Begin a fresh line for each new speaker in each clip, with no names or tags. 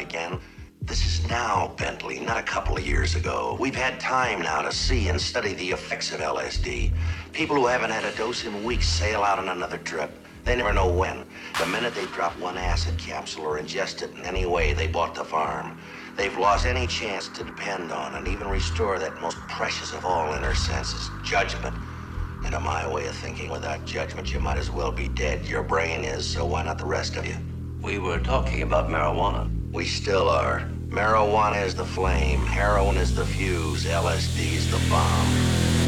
again. This is now, Bentley, not a couple of years ago. We've had time now to see and study the effects of LSD. People who haven't had a dose in weeks sail out on another trip. They never know when. The minute they drop one acid capsule or ingest it in any way, they bought the farm. They've lost any chance to depend on and even restore that most precious of all inner senses, judgment. And to my way of thinking, without judgment, you might as well be dead. Your brain is, so why not the rest of you?
We were talking about marijuana.
We still are. Marijuana is the flame, heroin is the fuse, LSD is the bomb.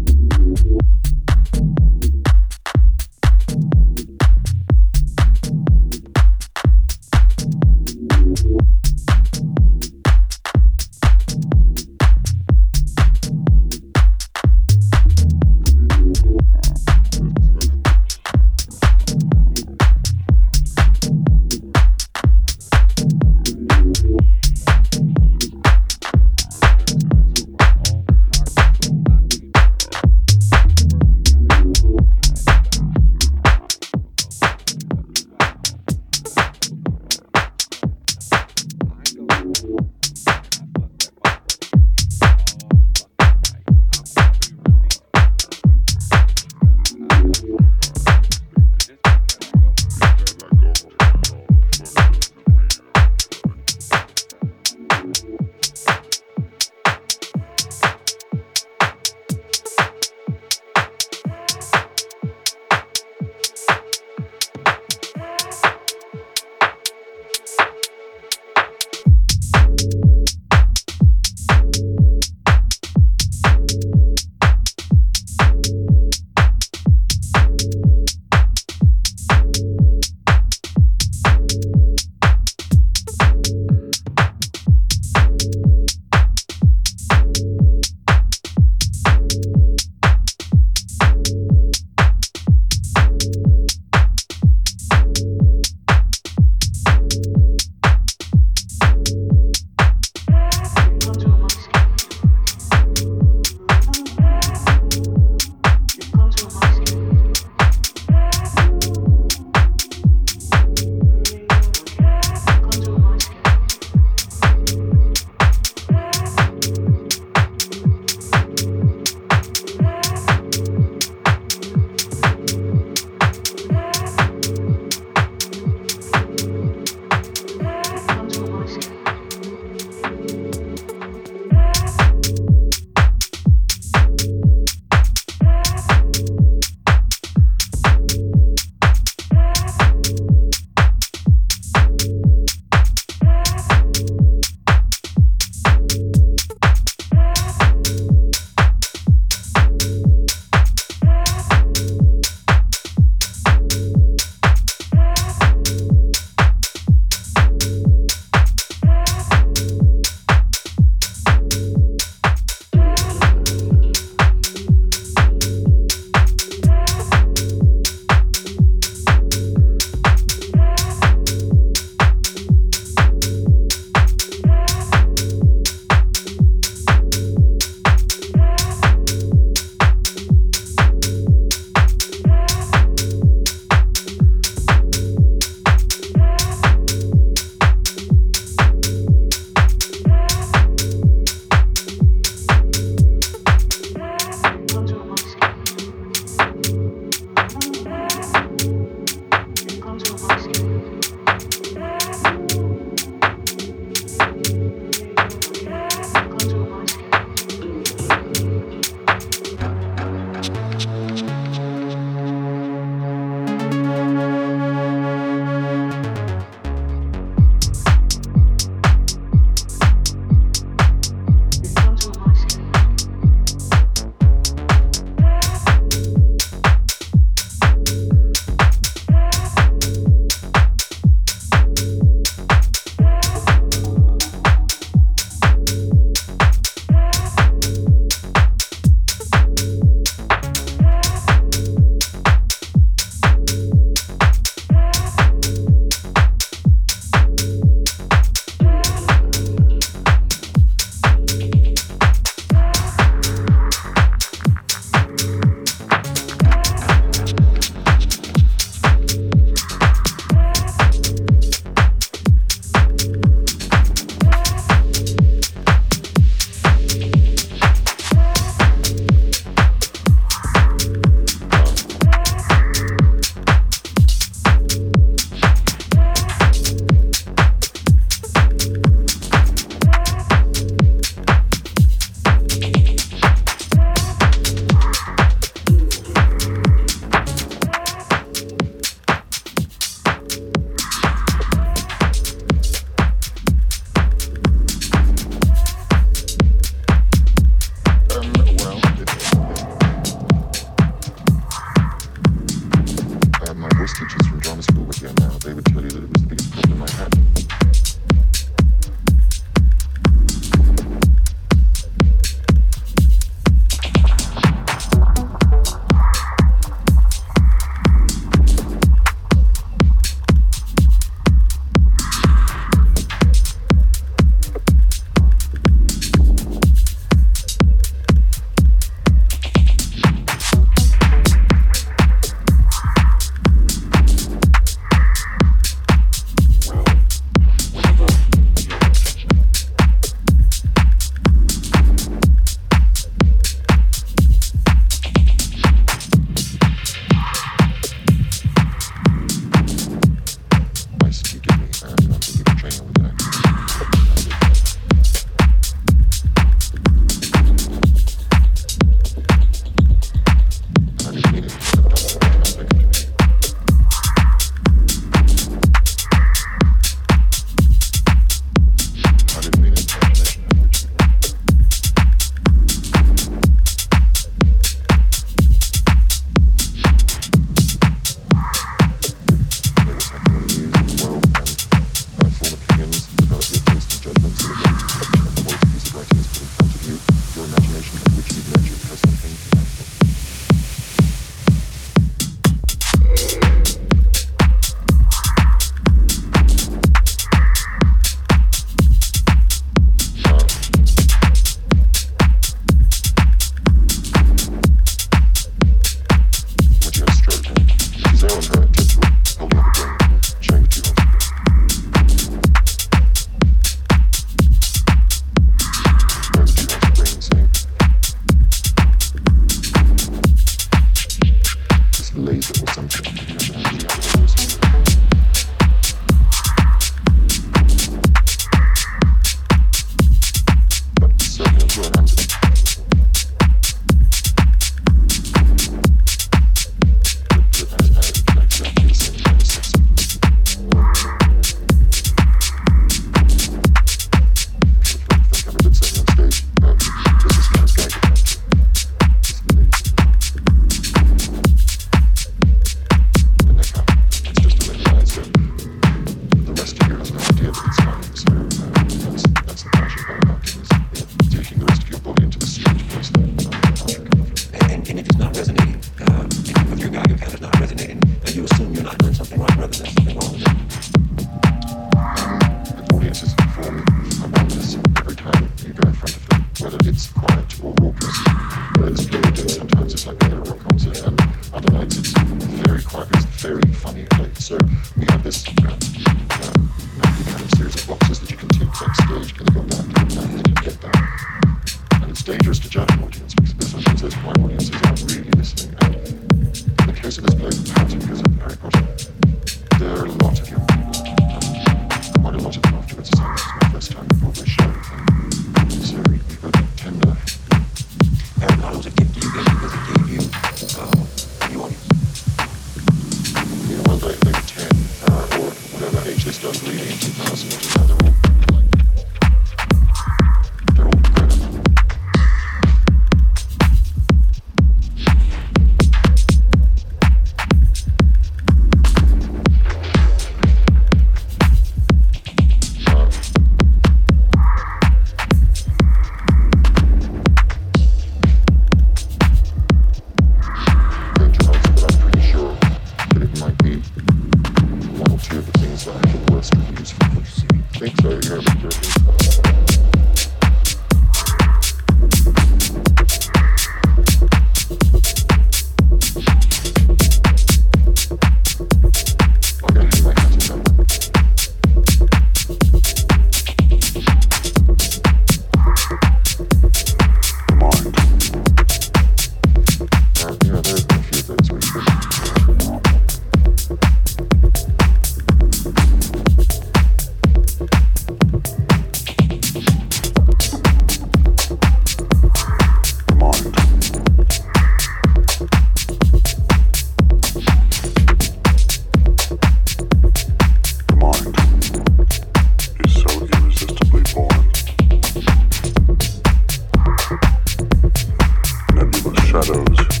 episodes.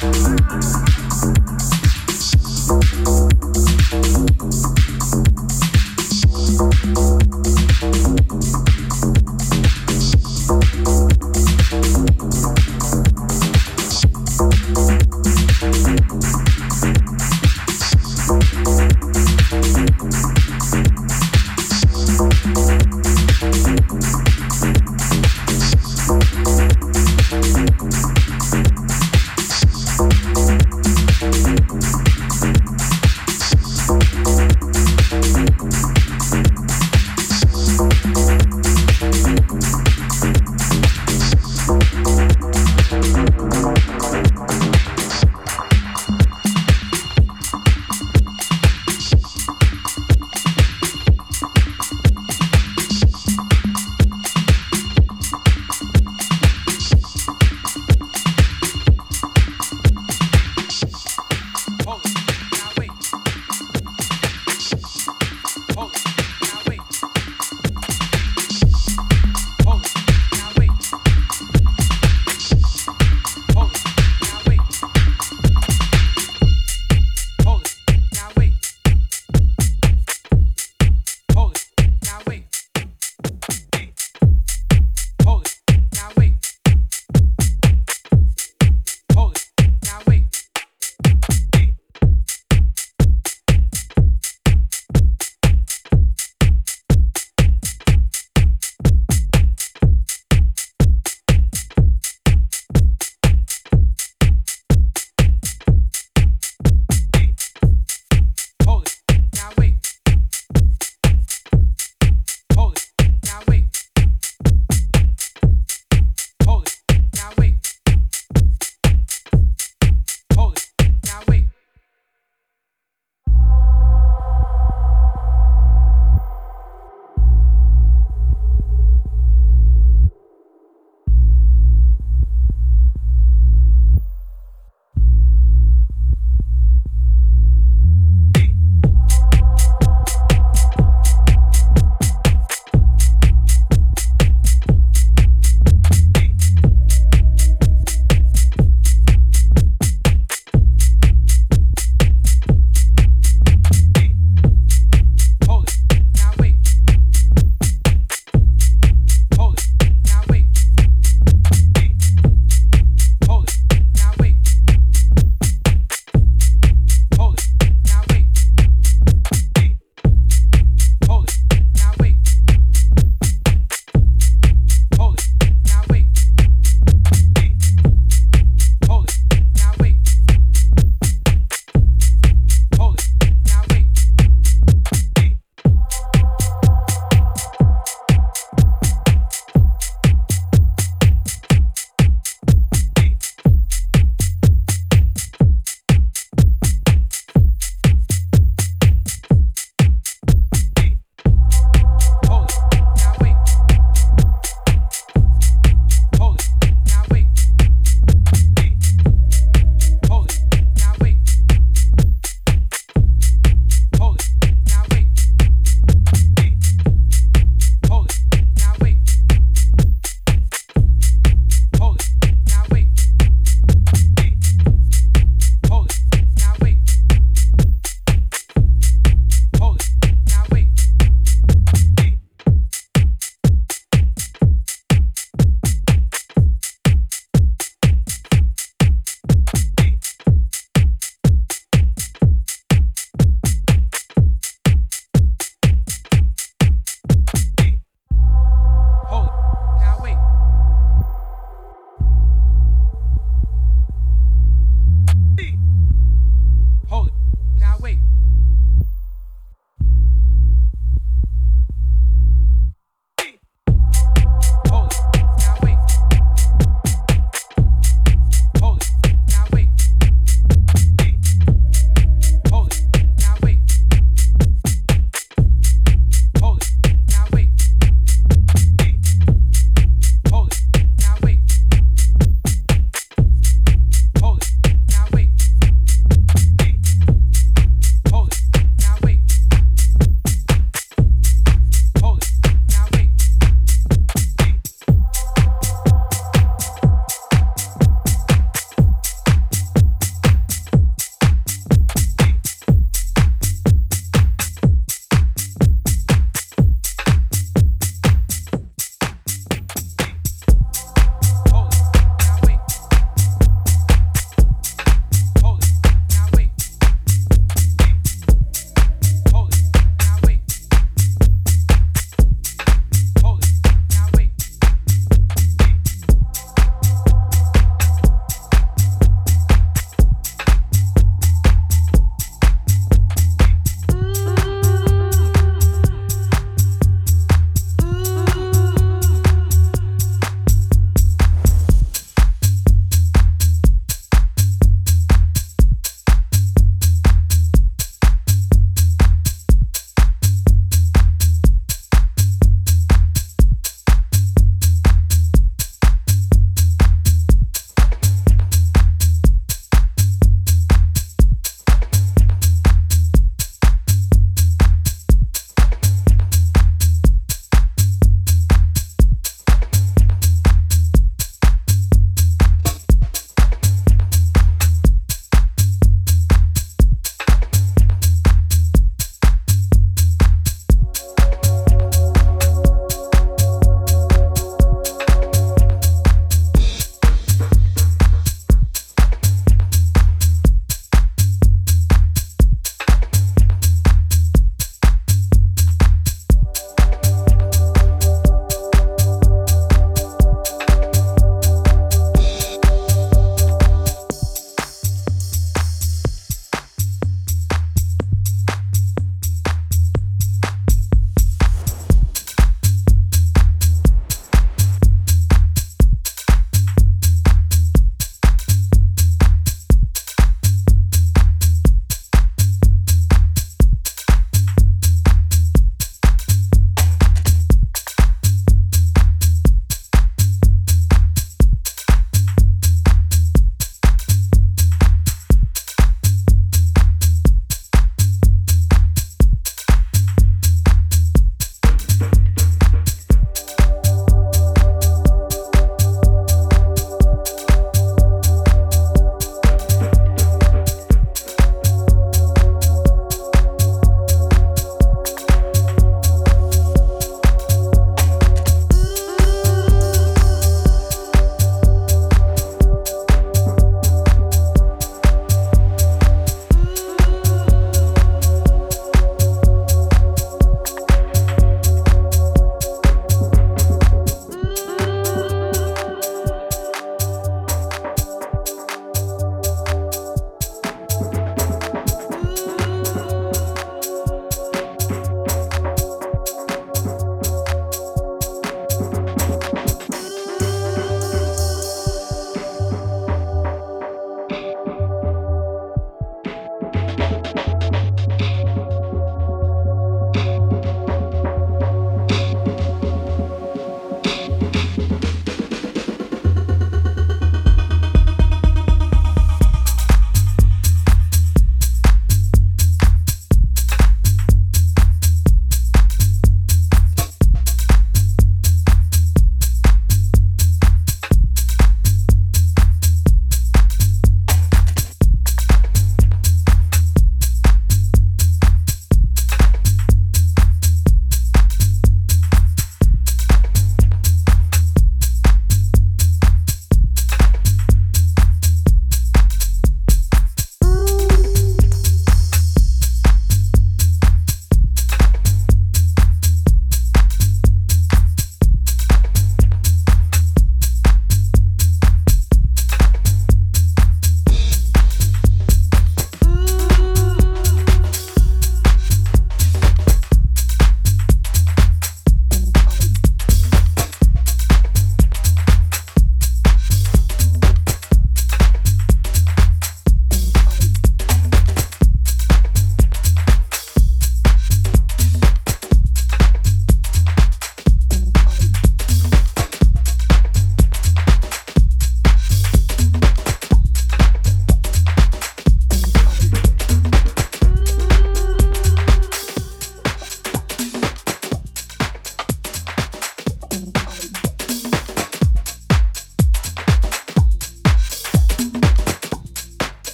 Thank